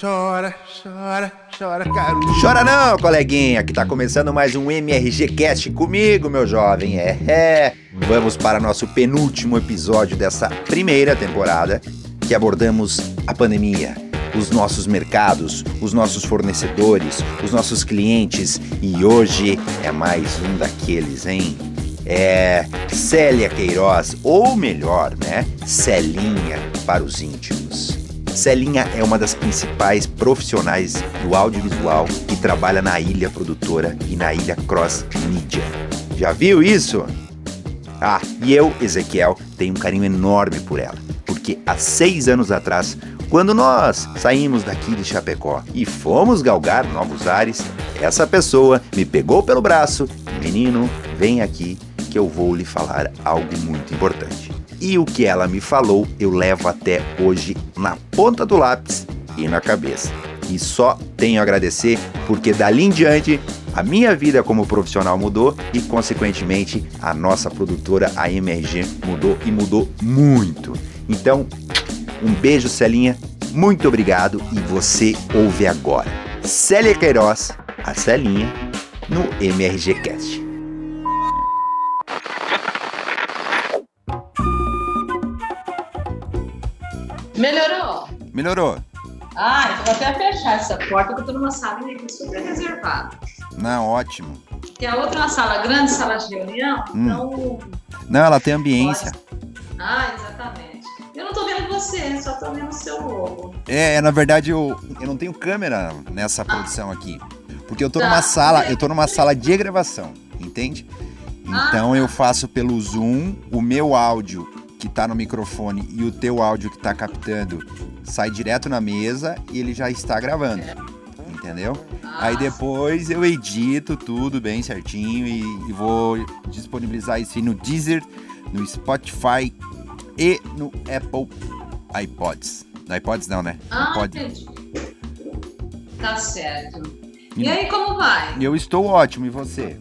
Chora, chora, chora, caro. Chora não, coleguinha, que tá começando mais um MRG Cast comigo, meu jovem. É, é. Vamos para nosso penúltimo episódio dessa primeira temporada, que abordamos a pandemia, os nossos mercados, os nossos fornecedores, os nossos clientes e hoje é mais um daqueles, hein? É Célia Queiroz, ou melhor, né? Celinha para os íntimos. Celinha é uma das principais profissionais do audiovisual que trabalha na Ilha Produtora e na Ilha Cross Media. Já viu isso? Ah, e eu, Ezequiel, tenho um carinho enorme por ela, porque há seis anos atrás, quando nós saímos daqui de Chapecó e fomos galgar novos ares, essa pessoa me pegou pelo braço, menino, vem aqui que eu vou lhe falar algo muito importante. E o que ela me falou eu levo até hoje na ponta do lápis e na cabeça. E só tenho a agradecer porque dali em diante a minha vida como profissional mudou e, consequentemente, a nossa produtora, a MRG, mudou e mudou muito. Então, um beijo, Celinha, muito obrigado e você ouve agora. Célia Queiroz, a Celinha, no MRG Cast. Melhorou? Melhorou? Ah, então vou até fechar essa porta que eu tô numa sala aqui super reservada. Não, ótimo. Tem a outra é uma sala grande, sala de reunião, Hum. então. Não, ela tem ambiência. Ah, exatamente. Eu não tô vendo você, só tô vendo o seu logo. É, é, na verdade eu, eu não tenho câmera nessa produção aqui. Porque eu tô Tá. numa sala, eu tô numa sala de gravação, entende? Então Ah. eu faço pelo Zoom, o meu áudio que tá no microfone e o teu áudio que tá captando sai direto na mesa e ele já está gravando. Entendeu? Ah, Aí depois eu edito tudo bem certinho e, e vou disponibilizar isso aí no Deezer, no Spotify e no Apple iPods. No iPods não, né? Ah, entendi. Tá certo. E aí, como vai? Eu estou ótimo, e você?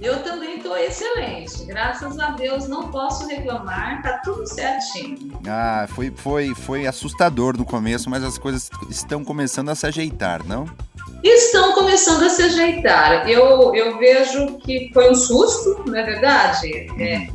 Eu também excelente. Graças a Deus, não posso reclamar, tá tudo certinho. Ah, foi, foi, foi assustador no começo, mas as coisas estão começando a se ajeitar, não? Estão começando a se ajeitar. Eu, eu vejo que foi um susto, não é verdade? É,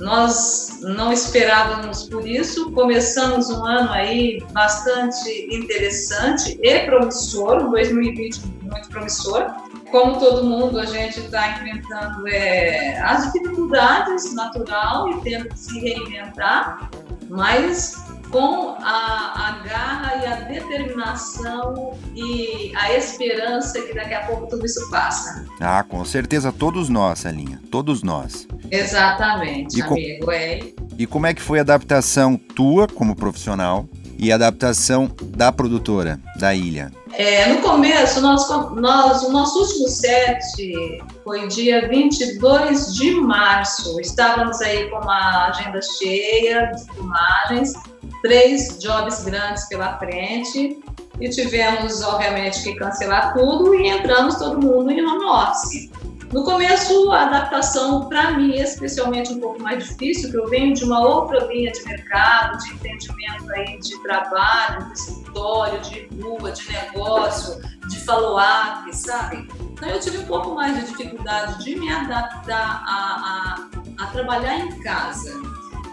nós não esperávamos por isso. Começamos um ano aí bastante interessante e promissor, um 2020 muito promissor. Como todo mundo, a gente está enfrentando é, as dificuldades natural e tendo que se reinventar, mas com a, a garra e a determinação e a esperança que daqui a pouco tudo isso passa. Ah, com certeza, todos nós, Celinha, todos nós. Exatamente, E com- amigo. É, E como é que foi a adaptação tua como profissional e adaptação da produtora, da ilha? É, no começo, nós, nós, o nosso último set foi dia 22 de março. Estávamos aí com uma agenda cheia de filmagens, três jobs grandes pela frente e tivemos, obviamente, que cancelar tudo e entramos todo mundo em home office. No começo, a adaptação, para mim, especialmente um pouco mais difícil, que eu venho de uma outra linha de mercado, de entendimento aí de trabalho, de escritório, de rua, de negócio, de follow-up, sabe? Então eu tive um pouco mais de dificuldade de me adaptar a, a, a trabalhar em casa.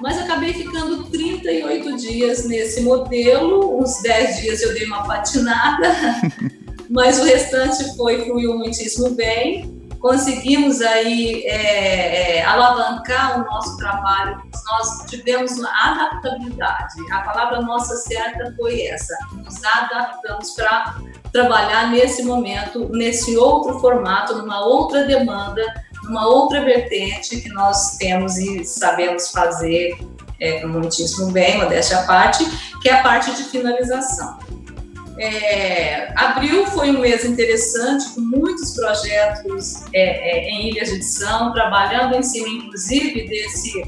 Mas acabei ficando 38 dias nesse modelo, uns 10 dias eu dei uma patinada, mas o restante foi, fluiu muitíssimo bem conseguimos aí é, é, alavancar o nosso trabalho, nós tivemos uma adaptabilidade. A palavra nossa certa foi essa: nos adaptamos para trabalhar nesse momento, nesse outro formato, numa outra demanda, numa outra vertente que nós temos e sabemos fazer é, muitíssimo bem, modéstia à parte, que é a parte de finalização. É, abril foi um mês interessante, com muitos projetos é, é, em ilhas de edição, trabalhando em cima, inclusive, desse,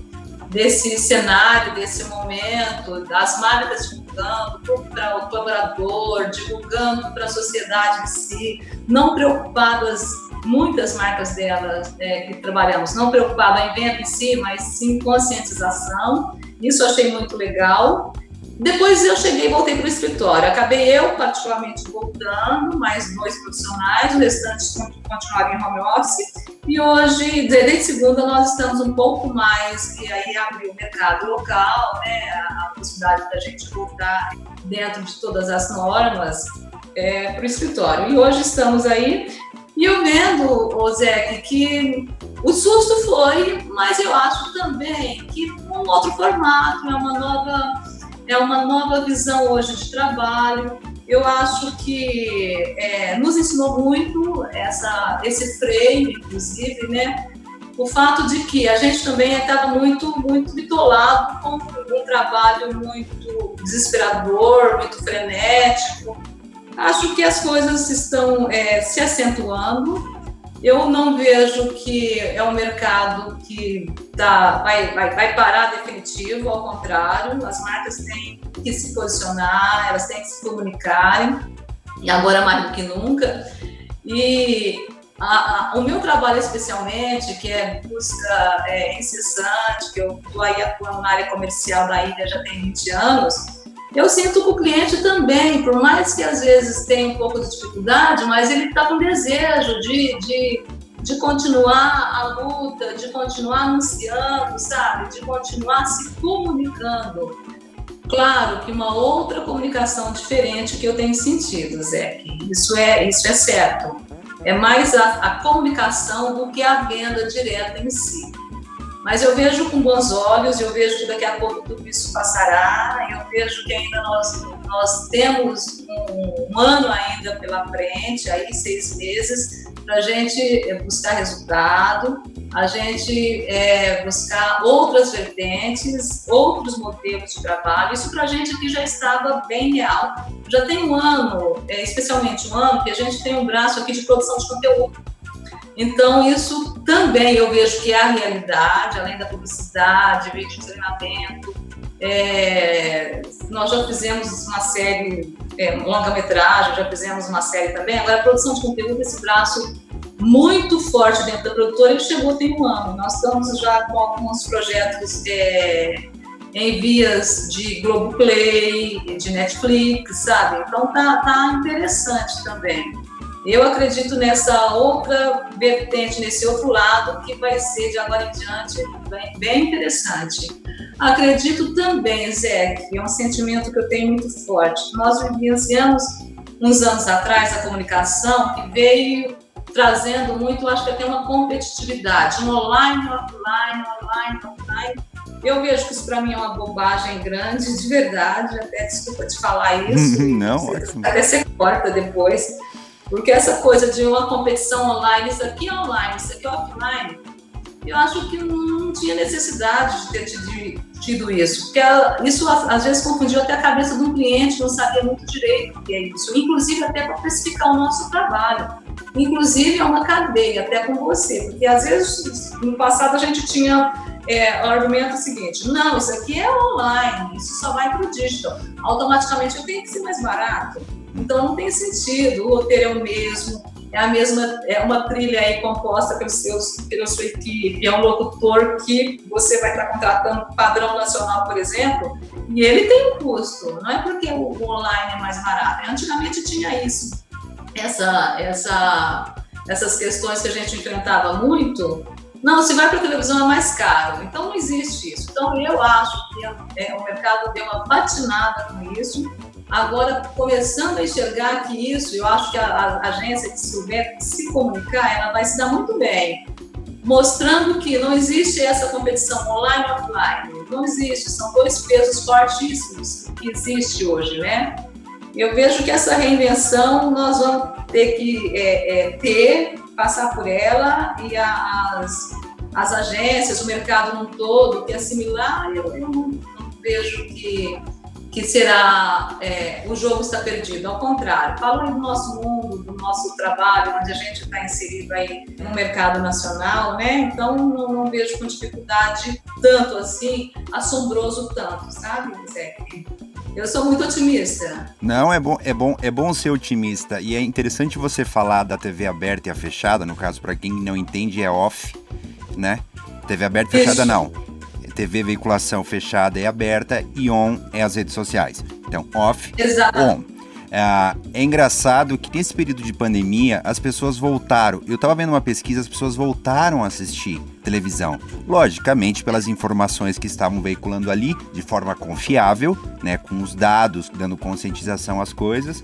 desse cenário, desse momento, das marcas divulgando para o colaborador, divulgando para a sociedade em si, não preocupadas, muitas marcas delas é, que trabalhamos, não preocupado em venda em si, mas sim conscientização. Isso achei muito legal. Depois eu cheguei e voltei para o escritório. Acabei eu, particularmente, voltando, mais dois profissionais, o restante continuaram em home office. E hoje, desde segunda, nós estamos um pouco mais, e aí abriu o mercado local, né, a possibilidade da gente voltar dentro de todas as normas é, para o escritório. E hoje estamos aí, e eu vendo, Zé, que o susto foi, mas eu acho também que um outro formato, é uma nova é uma nova visão hoje de trabalho. Eu acho que é, nos ensinou muito essa, esse freio, inclusive, né? O fato de que a gente também estava muito, muito bitolado com um trabalho muito desesperador, muito frenético. Acho que as coisas estão é, se acentuando eu não vejo que é um mercado que tá, vai, vai, vai parar definitivo, ao contrário, as marcas têm que se posicionar, elas têm que se comunicarem, e agora mais do que nunca. E a, a, o meu trabalho especialmente, que é busca é, incessante, que eu estou aí atuando na área comercial da ilha já tem 20 anos, eu sinto que o cliente também, por mais que às vezes tenha um pouco de dificuldade, mas ele está com desejo de, de, de continuar a luta, de continuar anunciando, sabe? De continuar se comunicando. Claro que uma outra comunicação diferente que eu tenho sentido, Zé, isso é, isso é certo. É mais a, a comunicação do que a venda direta em si. Mas eu vejo com bons olhos, eu vejo que daqui a pouco tudo isso passará, eu vejo que ainda nós, nós temos um, um ano ainda pela frente, aí seis meses, para a gente eh, buscar resultado, a gente é, buscar outras vertentes, outros modelos de trabalho. Isso para a gente aqui já estava bem real. Já tem um ano, é, especialmente um ano, que a gente tem um braço aqui de produção de conteúdo. Então, isso também eu vejo que é a realidade, além da publicidade, vídeo de treinamento. É, nós já fizemos uma série, é, longa-metragem, já fizemos uma série também. Agora, a produção de conteúdo, esse braço muito forte dentro da produtora, ele chegou tem um ano. Nós estamos já com alguns projetos é, em vias de Globoplay, de Netflix, sabe? Então, tá, tá interessante também. Eu acredito nessa outra vertente, nesse outro lado, que vai ser de agora em diante bem, bem interessante. Acredito também, Zé, que é um sentimento que eu tenho muito forte. Nós vivenciamos uns anos atrás a comunicação que veio trazendo muito, acho que até uma competitividade, um online, offline, online, offline. Eu vejo que isso para mim é uma bobagem grande, de verdade, até desculpa te falar isso. Não, até você corta depois porque essa coisa de uma competição online, isso aqui é online, isso aqui é offline, eu acho que não tinha necessidade de ter tido, tido isso. Porque isso às vezes confundiu até a cabeça do cliente, não sabia muito direito o que é isso. Inclusive até para especificar o nosso trabalho. Inclusive é uma cadeia, até com você. Porque às vezes no passado a gente tinha é, o argumento seguinte: não, isso aqui é online, isso só vai para o digital. Automaticamente eu tenho que ser mais barato. Então não tem sentido, o roteiro é o mesmo, é a mesma, é uma trilha aí composta pelos seus, pela sua equipe, é um locutor que você vai estar contratando padrão nacional, por exemplo, e ele tem um custo, não é porque o, online é mais barato. Antigamente tinha isso, essa, essa, essas questões que a gente enfrentava muito. Não, se vai para a televisão é mais caro. Então não existe isso. Então eu acho que é, o mercado deu uma patinada com isso Agora, começando a enxergar que isso, eu acho que a, a agência que souber se comunicar, ela vai se dar muito bem, mostrando que não existe essa competição online e offline, não existe, são dois pesos fortíssimos que existe hoje, né? Eu vejo que essa reinvenção nós vamos ter que é, é, ter, passar por ela e as, as agências, o mercado no todo, que assimilar, eu, eu não, não vejo que que será é, o jogo está perdido. Ao contrário, falo do nosso mundo, do nosso trabalho, onde a gente está inserido aí no mercado nacional, né? Então não, não, vejo com dificuldade tanto assim, assombroso tanto, sabe, Zé? Eu sou muito otimista. Não, é bom, é bom, é bom ser otimista. E é interessante você falar da TV aberta e a fechada, no caso, para quem não entende, é off, né? TV aberta e fechada não TV veiculação fechada e aberta e on é as redes sociais. Então, off, Exato. on. É, é engraçado que nesse período de pandemia as pessoas voltaram. Eu estava vendo uma pesquisa, as pessoas voltaram a assistir televisão. Logicamente, pelas informações que estavam veiculando ali, de forma confiável, né, com os dados, dando conscientização às coisas.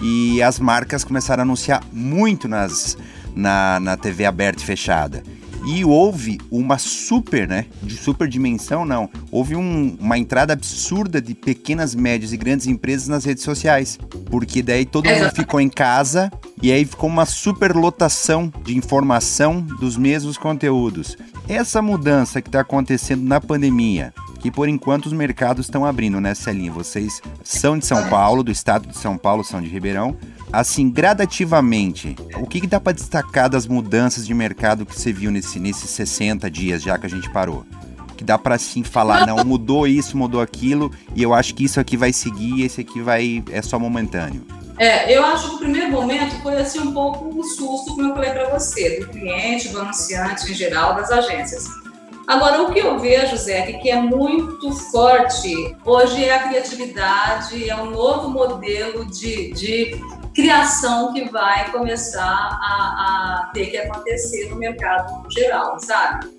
E as marcas começaram a anunciar muito nas, na, na TV aberta e fechada. E houve uma super, né? De super dimensão, não. Houve um, uma entrada absurda de pequenas, médias e grandes empresas nas redes sociais. Porque daí todo mundo ficou em casa e aí ficou uma super lotação de informação dos mesmos conteúdos. Essa mudança que está acontecendo na pandemia, que por enquanto os mercados estão abrindo, né, Celinha? Vocês são de São Paulo, do estado de São Paulo, são de Ribeirão. Assim, gradativamente, o que, que dá para destacar das mudanças de mercado que você viu nesse, nesses 60 dias já que a gente parou? Que dá para sim falar, não, mudou isso, mudou aquilo, e eu acho que isso aqui vai seguir, esse aqui vai é só momentâneo. É, eu acho que o primeiro momento foi assim um pouco um susto, como eu falei para você, do cliente, do anunciante em geral, das agências. Agora, o que eu vejo, Zé, que é muito forte hoje é a criatividade, é um novo modelo de, de criação que vai começar a, a, ter que acontecer no mercado geral, sabe?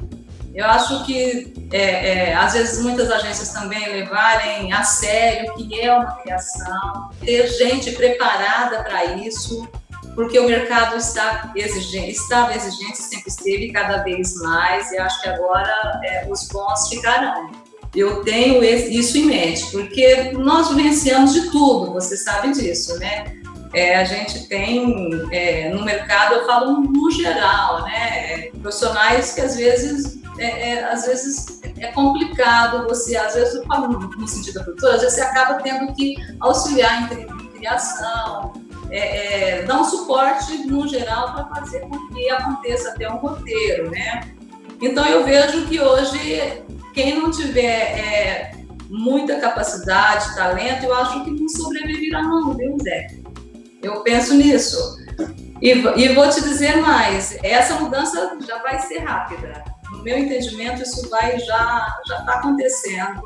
Eu acho que, é, é, às vezes, muitas agências também levarem a sério o que é uma criação, ter gente preparada para isso, porque o mercado está exigente, estava exigente, sempre esteve cada vez mais, e acho que agora é, os bons ficarão. Eu tenho isso em mente, porque nós vivenciamos de tudo, você sabe disso, né? É, a gente tem é, no mercado, eu falo no geral, né? Profissionais que às vezes é, é, às vezes é complicado você, às vezes eu falo no, sentido da produtora, às vezes você acaba tendo que auxiliar em, em criação, é, é, dar um suporte no geral para fazer com que aconteça até um roteiro, né? Então eu vejo que hoje quem não tiver é, muita capacidade, talento, eu acho que não sobreviverá não, viu, Zé? Eu penso nisso. E, e vou te dizer mais, essa mudança já vai ser rápida. No meu entendimento, isso vai já já está acontecendo.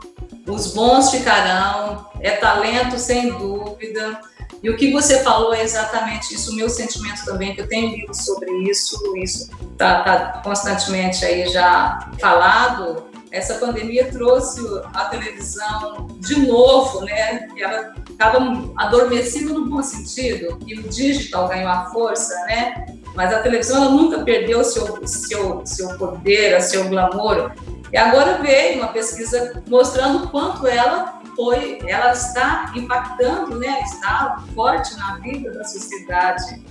Os bons ficarão, é talento sem dúvida. E o que você falou é exatamente isso, o meu sentimento também, que eu tenho lido sobre isso, isso está tá constantemente aí já falado. Essa pandemia trouxe a televisão de novo, né? Ela estava adormecida no bom sentido, e o digital ganhou a força, né? Mas a televisão ela nunca perdeu seu seu seu poder, seu glamour. E agora veio uma pesquisa mostrando quanto ela foi, ela está impactando, né? Está forte na vida da sociedade.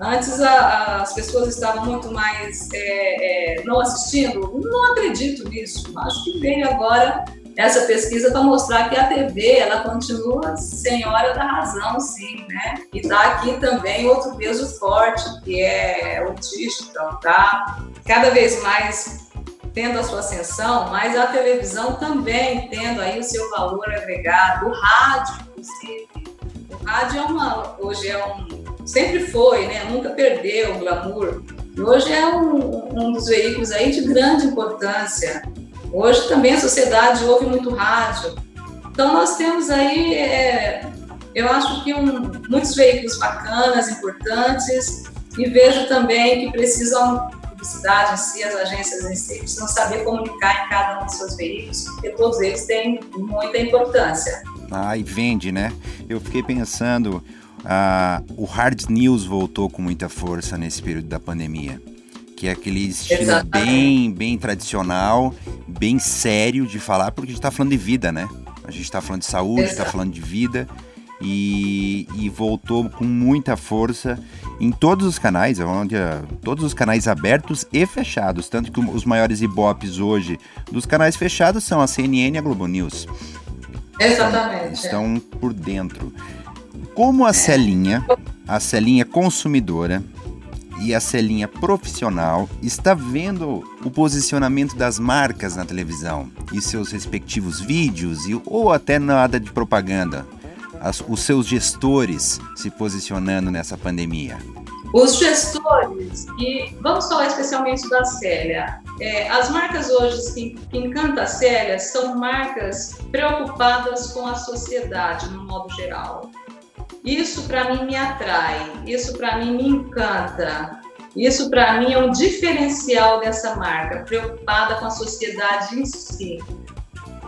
Antes a, as pessoas estavam muito mais é, é, não assistindo. Não acredito nisso. Acho que veio agora essa pesquisa para mostrar que a TV ela continua senhora da razão, sim, né? E está aqui também outro peso forte que é o digital, tá? Cada vez mais tendo a sua ascensão, mas a televisão também tendo aí o seu valor agregado, o rádio, inclusive. O rádio é uma, hoje é um, sempre foi, né? Nunca perdeu o glamour. E hoje é um, um dos veículos aí de grande importância. Hoje também a sociedade ouve muito rádio. Então nós temos aí, é, eu acho que um, muitos veículos bacanas, importantes, e vejo também que precisam publicidade em si, as agências em si, precisam saber comunicar em cada um dos seus veículos, porque todos eles têm muita importância. Ah, e vende, né? Eu fiquei pensando, ah, o hard news voltou com muita força nesse período da pandemia. Que é aquele estilo Exatamente. bem, bem tradicional, bem sério de falar, porque a gente está falando de vida, né? A gente está falando de saúde, está falando de vida. E, e, voltou com muita força em todos os canais, onde todos os canais abertos e fechados, tanto que os maiores ibopes hoje dos canais fechados são a CNN e a Globo News. Exatamente. Estão, estão por dentro. Como a Celinha, a Celinha consumidora e a Celinha profissional está vendo o posicionamento das marcas na televisão e seus respectivos vídeos e, ou até nada de propaganda as, os seus gestores se posicionando nessa pandemia? Os gestores, e vamos falar especialmente da Célia, é, as marcas hoje que, que encanta a Célia são marcas preocupadas com a sociedade, no modo geral. Isso para mim me atrai, isso para mim me encanta. Isso para mim é um diferencial dessa marca, preocupada com a sociedade em si.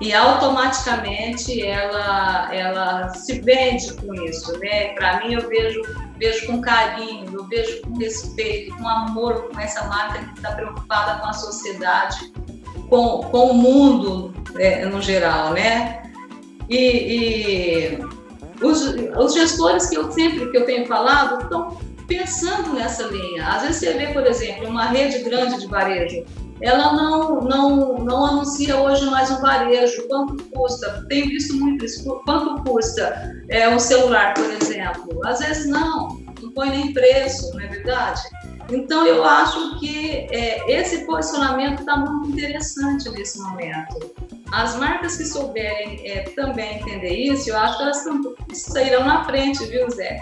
E automaticamente ela ela se vende com isso, né? Para mim eu vejo vejo com carinho, eu vejo com respeito, com amor com essa marca que está preocupada com a sociedade, com, com o mundo é, no geral, né? E, e os, os gestores que eu sempre que eu tenho falado estão pensando nessa linha. Às vezes você vê, por exemplo, uma rede grande de varejo, ela não, não, não anuncia hoje mais um varejo, quanto custa, tenho visto muito isso, quanto custa é, um celular, por exemplo. Às vezes não, não põe nem preço, não é verdade? Então, eu acho que é, esse posicionamento está muito interessante nesse momento. As marcas que souberem é, também entender isso, eu acho que elas tão, sairão na frente, viu, Zé?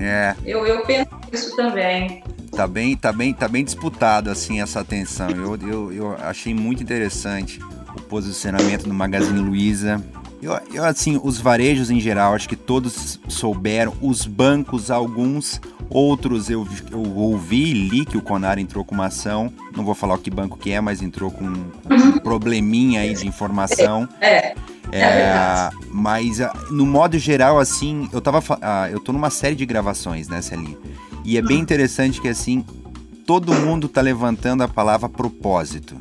É. Eu, eu penso isso também. Tá bem, tá bem, tá bem disputado assim essa atenção. Eu, eu, eu achei muito interessante o posicionamento do Magazine Luiza. Eu, eu, assim, os varejos em geral, acho que todos souberam. Os bancos, alguns, outros eu, eu ouvi e li que o Conar entrou com uma ação. Não vou falar o que banco que é, mas entrou com um uhum. probleminha aí de informação. É. É, é mas ah, no modo geral, assim, eu tava. Uh, eu tô numa série de gravações, né, Celinha? E é bem uhum. interessante que assim, todo mundo tá levantando a palavra propósito.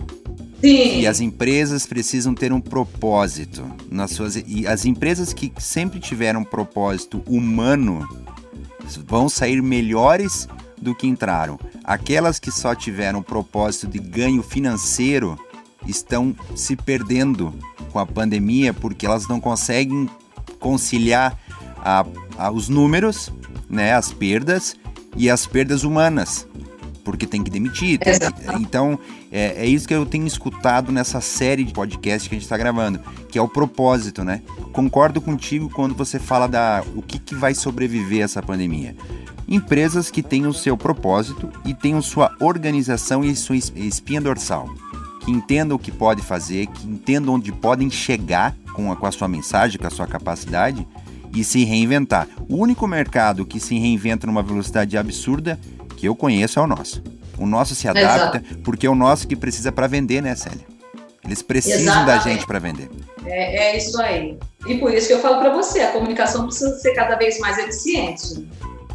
Sim. E as empresas precisam ter um propósito nas suas e as empresas que sempre tiveram um propósito humano vão sair melhores do que entraram. Aquelas que só tiveram um propósito de ganho financeiro estão se perdendo com a pandemia porque elas não conseguem conciliar a, a, os números, né, as perdas e as perdas humanas porque tem que demitir. Tem que... Então, é, é, isso que eu tenho escutado nessa série de podcast que a gente está gravando, que é o propósito, né? Concordo contigo quando você fala da o que, que vai sobreviver essa pandemia. Empresas que têm o seu propósito e tenham sua organização e sua espinha dorsal. Que entendam o que pode fazer, que entendam onde podem chegar com a, com a sua mensagem, com a sua capacidade e se reinventar. O único mercado que se reinventa numa velocidade absurda que eu conheço é o nosso. O nosso se adapta Exato. porque é o nosso que precisa para vender, né, Célia? Eles precisam Exatamente. da gente para vender. É, é, isso aí. E por isso que eu falo para você, a comunicação precisa ser cada vez mais eficiente.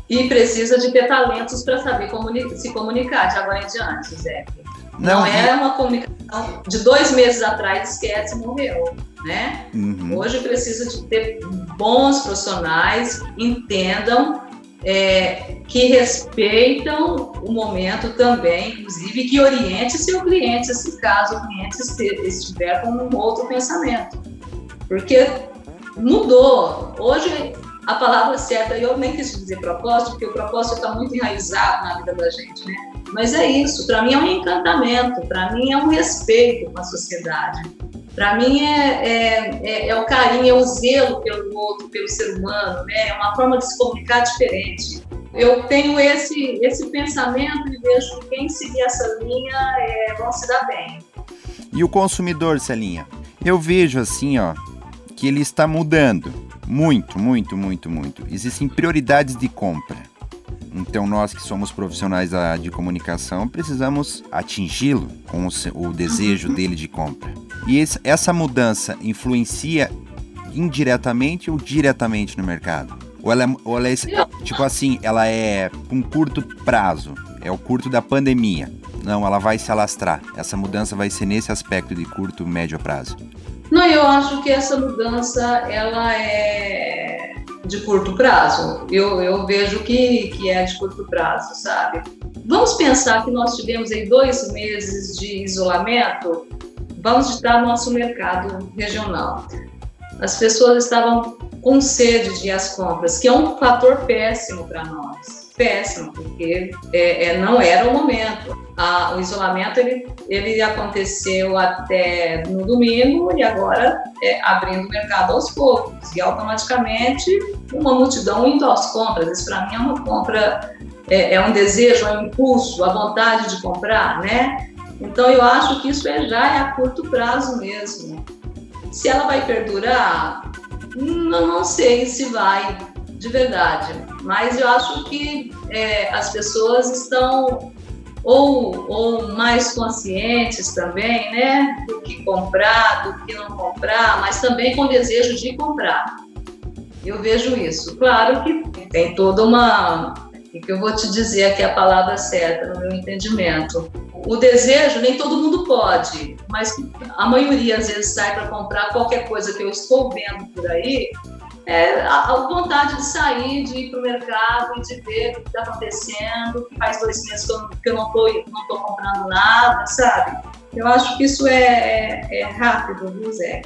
E precisa de ter talentos para saber se comunicar de agora em diante, Zé. Não, Não é uma comunicação de dois meses atrás, esquece, morreu. Né? Uhum. Hoje precisa de ter bons profissionais, entendam é, que respeitam o momento também, inclusive que oriente seu cliente, se caso o cliente estiver com um outro pensamento. Porque mudou. Hoje, a palavra certa, eu nem quis dizer propósito, porque o propósito está muito enraizado na vida da gente, né? Mas é isso, para mim é um encantamento, para mim é um respeito com a sociedade. Para mim é, é, é, é, o carinho, é o zelo pelo outro, pelo ser humano, né? É uma forma de se comunicar diferente. Eu tenho esse, esse pensamento e vejo que quem seguir essa linha é, vão se dar bem. E o consumidor, Celinha? Eu vejo assim, ó, que ele está mudando. Muito, muito, muito, muito. Existem prioridades de compra. Então, nós que somos profissionais de comunicação precisamos atingi-lo com o, desejo dele de compra. E essa mudança influencia indiretamente ou diretamente no mercado? Ou ela, é, ou ela é, tipo assim, ela é um curto prazo, é o curto da pandemia. Não, ela vai se alastrar. Essa mudança vai ser nesse aspecto de curto, médio prazo. Não, eu acho que essa mudança ela é de curto prazo. Eu, eu vejo que, que é de curto prazo, sabe? Vamos pensar que nós tivemos aí dois meses de isolamento, vamos no nosso mercado regional. As pessoas estavam com sede de ir às compras, que é um fator péssimo para nós péssimo, porque é, é, não era o momento. O isolamento ele, ele aconteceu até no domingo e agora é, abrindo o mercado aos poucos. E automaticamente uma multidão indo às compras. Isso para mim é uma compra, é, é, um desejo, é um impulso, a vontade de comprar, né? Então eu acho que isso é, já é a curto prazo mesmo. Se ela vai perdurar, não, não sei se vai, de verdade. Mas eu acho que é, as pessoas estão ou, ou mais conscientes também, né, do que comprar, do que não comprar, mas também com desejo de comprar. Eu vejo isso. Claro que tem toda uma. Que eu vou te dizer aqui a palavra certa, no meu entendimento. O desejo, nem todo mundo pode, mas a maioria às vezes sai para comprar qualquer coisa que eu estou vendo por aí, é, a, a, vontade de sair, de ir para o mercado e de ver o que está acontecendo, que faz dois meses que eu, que eu não estou não tô comprando nada, sabe? Eu acho que isso é, é, é rápido, viu, Zé?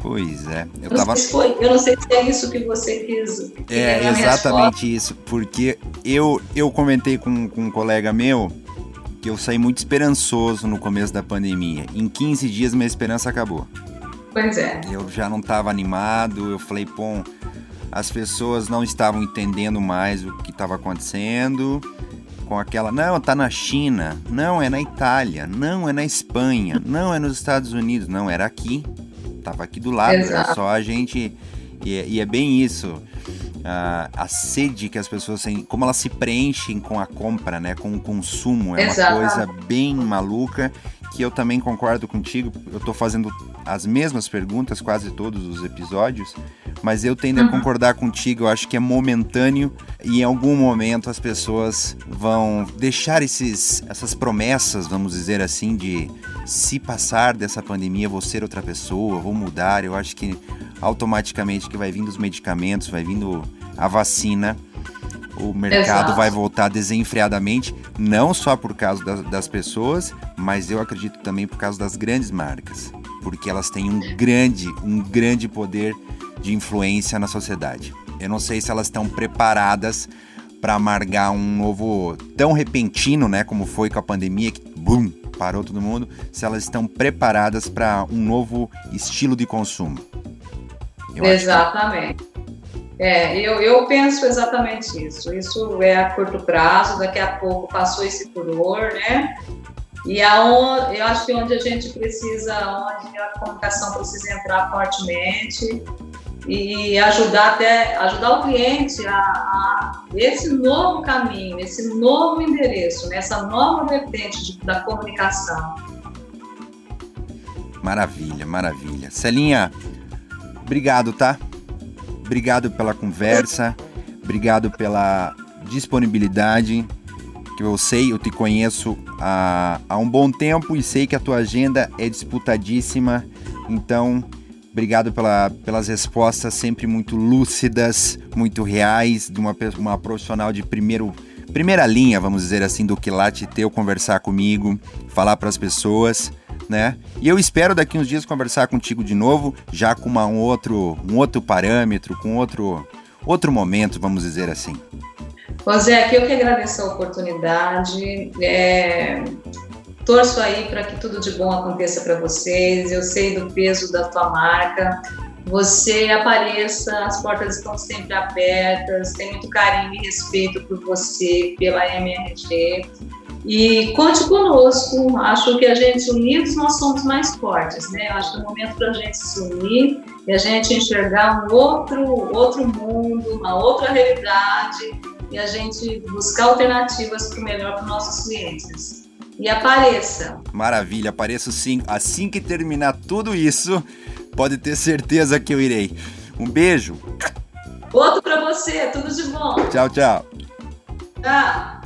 Pois é. Eu, tava... foi, eu não sei se é isso que você quis. É, exatamente isso. Porque eu, eu comentei com, com um colega meu que eu saí muito esperançoso no começo da pandemia. Em 15 dias minha esperança acabou. Pois é. Eu já não estava animado, eu falei, pô, as pessoas não estavam entendendo mais o que estava acontecendo. Com aquela, não, tá na China, não, é na Itália, não, é na Espanha, não, é nos Estados Unidos, não, era aqui. Tava aqui do lado, Exato. era só a gente. E, e é bem isso. Uh, a sede que as pessoas têm, como elas se preenchem com a compra, né, com o consumo, é Exato. uma coisa bem maluca que eu também concordo contigo. Eu estou fazendo as mesmas perguntas quase todos os episódios, mas eu tendo uhum. a concordar contigo. Eu acho que é momentâneo e em algum momento as pessoas vão deixar esses, essas promessas, vamos dizer assim, de se passar dessa pandemia, vou ser outra pessoa, vou mudar. Eu acho que automaticamente que vai vindo os medicamentos, vai vindo a vacina o mercado Exato. vai voltar desenfreadamente, não só por causa das, das pessoas, mas eu acredito também por causa das grandes marcas, porque elas têm um grande, um grande poder de influência na sociedade. Eu não sei se elas estão preparadas para amargar um novo tão repentino, né, como foi com a pandemia que bum, parou todo mundo, se elas estão preparadas para um novo estilo de consumo. Eu Exatamente. É, eu, eu penso exatamente isso. Isso é a curto prazo, daqui a pouco passou esse furor, né? E aonde, eu acho que onde a gente precisa, onde a comunicação precisa entrar fortemente e ajudar até ajudar o cliente a, a esse novo caminho, esse novo endereço, nessa né? nova vertente de, da comunicação. Maravilha, maravilha. Celinha, obrigado, tá? Obrigado pela conversa, obrigado pela disponibilidade. Que eu sei, eu te conheço há, há um bom tempo e sei que a tua agenda é disputadíssima. Então, obrigado pela, pelas respostas sempre muito lúcidas, muito reais, de uma, uma profissional de primeiro, primeira linha, vamos dizer assim, do que lá te teu conversar comigo, falar para as pessoas né? E eu espero daqui uns dias conversar contigo de novo, já com uma, um, outro, um outro parâmetro, com outro, outro momento, vamos dizer assim. José, aqui eu que agradeço a oportunidade. É, torço aí para que tudo de bom aconteça para vocês. Eu sei do peso da tua marca. Você apareça, as portas estão sempre abertas. Tem muito carinho e respeito por você, pela MRG. E conte conosco, acho que a gente unidos nós somos mais fortes, né? Acho que é o momento para a gente se unir e a gente enxergar um outro, outro mundo, uma outra realidade e a gente buscar alternativas para o melhor para os nossos clientes. E apareça. Maravilha, apareço sim. Assim que terminar tudo isso, pode ter certeza que eu irei. Um beijo. Outro para você, tudo de bom. Tchau, tchau. Tchau.